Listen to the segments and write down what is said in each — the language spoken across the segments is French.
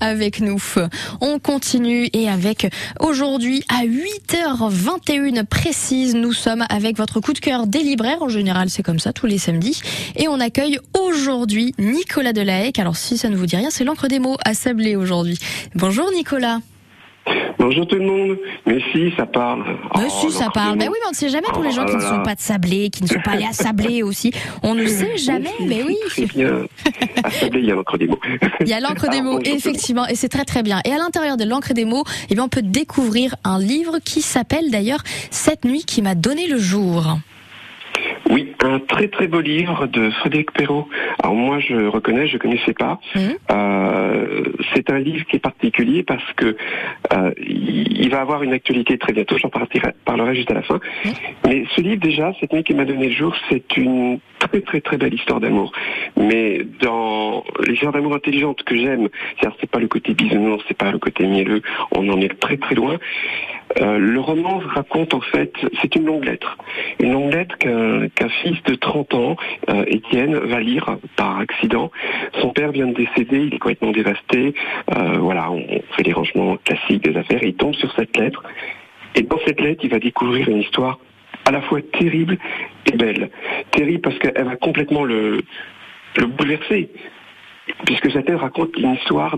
avec nous. On continue et avec aujourd'hui à 8h21 précise, nous sommes avec votre coup de cœur des libraires. En général, c'est comme ça tous les samedis. Et on accueille aujourd'hui Nicolas Delahaye. Alors si ça ne vous dit rien, c'est l'encre des mots à Sablé aujourd'hui. Bonjour Nicolas. Bonjour tout le monde. Mais si, ça parle. Mais oh, si, ça parle. Mais oui, mais on ne sait jamais pour les gens qui ne sont pas de Sablé, qui ne sont pas allés à Sablé aussi. On ne sait jamais, mais oui. Bien. À Sablé, il y a l'encre des mots. Il y a l'encre des mots, effectivement, et c'est très très bien. Et à l'intérieur de l'encre des mots, eh bien, on peut découvrir un livre qui s'appelle d'ailleurs Cette nuit qui m'a donné le jour. Un très très beau livre de Frédéric Perrault. Alors moi je reconnais, je connaissais pas. Mmh. Euh, c'est un livre qui est particulier parce que euh, il va avoir une actualité très bientôt. J'en parlerai juste à la fin. Mmh. Mais ce livre déjà, cette nuit qui m'a donné le jour, c'est une très très très belle histoire d'amour. Mais dans l'histoire d'amour intelligente que j'aime, c'est pas le côté bisounours, c'est pas le côté mielleux, on en est très très loin. Euh, le roman raconte en fait, c'est une longue lettre, une longue lettre qu'un fils de 30 ans, euh, Étienne, va lire par accident. Son père vient de décéder, il est complètement dévasté. Euh, voilà, on fait les rangements classiques des affaires. Et il tombe sur cette lettre. Et dans cette lettre, il va découvrir une histoire à la fois terrible et belle. Terrible parce qu'elle va complètement le, le bouleverser. Puisque cette lettre raconte une histoire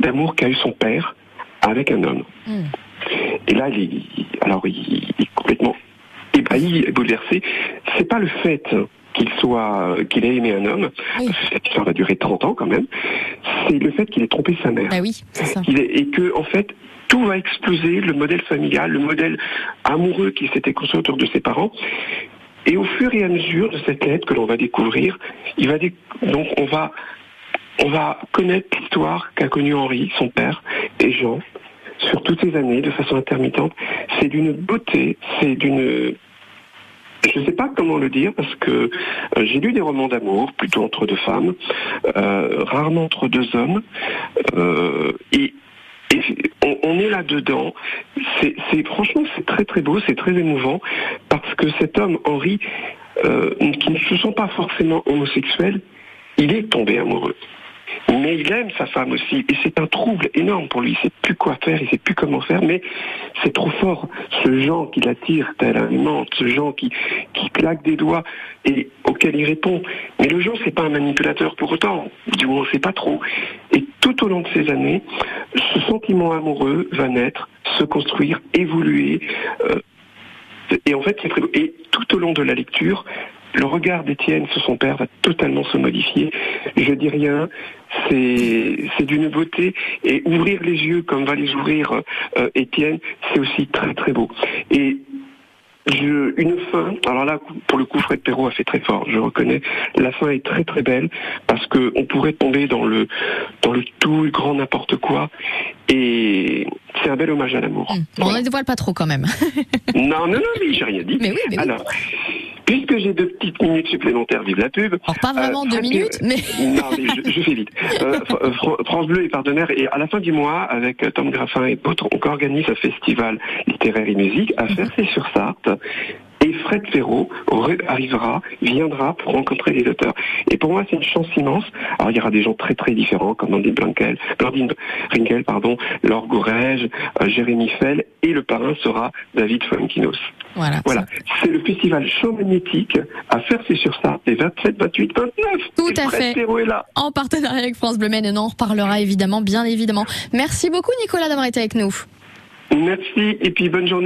d'amour qu'a eu son père avec un homme. Hmm. Et là, il alors il, est complètement ébahi, bouleversé. C'est pas le fait qu'il soit, qu'il ait aimé un homme, parce que cette histoire va durer 30 ans quand même, c'est le fait qu'il ait trompé sa mère. Bah oui, ça. et que, en fait, tout va exploser, le modèle familial, le modèle amoureux qui s'était construit autour de ses parents. Et au fur et à mesure de cette lettre que l'on va découvrir, il va donc on va on va connaître l'histoire qu'a connue Henri, son père, et Jean, sur toutes ces années de façon intermittente. C'est d'une beauté, c'est d'une je ne sais pas comment le dire parce que euh, j'ai lu des romans d'amour, plutôt entre deux femmes, euh, rarement entre deux hommes, euh, et, on, est là dedans. C'est franchement c'est très très beau, c'est très émouvant parce que cet homme Henri, qui ne se sent pas forcément homosexuel, il est tombé amoureux. Mais il aime sa femme aussi, et c'est un trouble énorme pour lui. Il sait plus quoi faire, il sait plus comment faire, mais c'est trop fort. Ce genre qui l'attire tel un ce genre qui, claque des doigts et auquel il répond. Mais le genre, c'est pas un manipulateur pour autant, du moins, c'est pas trop. Et tout au long de ces années, ce sentiment amoureux va naître, se construire, évoluer. Euh, et en fait, Et tout au long de la lecture, le regard d'Étienne sur son père va totalement se modifier. Je dis rien, c'est d'une beauté et ouvrir les yeux comme va les ouvrir euh, Étienne, c'est aussi très très beau. Et je, une fin, alors là, pour le coup, Fred Perrault a fait très fort, je reconnais. La fin est très très belle parce que on pourrait tomber dans le dans le tout le grand n'importe quoi. Et c'est un bel hommage à l'amour. Mmh. On ne dévoile pas trop quand même. non, non, non, mais j'ai rien dit. Mais oui, mais alors, Puisque j'ai deux petites minutes supplémentaires, vive la pub. Alors pas vraiment euh, deux minutes, mais... Non, mais je, fais vite. Euh, euh, France Bleu est partenaire et à la fin du mois, avec Tom Graffin et d'autres, on organise un festival littéraire et musique à faire mhm. sur Sarthe et Fred Ferraud arrivera, viendra pour rencontrer les auteurs. Et pour moi, c'est une chance immense. Alors, il y aura des gens très très différents, comme Blandine Blankel, Blandine Ringel, pardon, Laure Gorège, Jérémy Fell, et le parrain sera David Fonkinos. Voilà. Voilà. C'est le festival Champ Magnétique à faire, c'est sur ça, les 27, 28, 29. Tout à fait. Est là. En partenariat avec France Bleu Maine, et on en reparlera évidemment, bien évidemment. Merci beaucoup, Nicolas, d'avoir été avec nous. Merci, et puis bonne journée.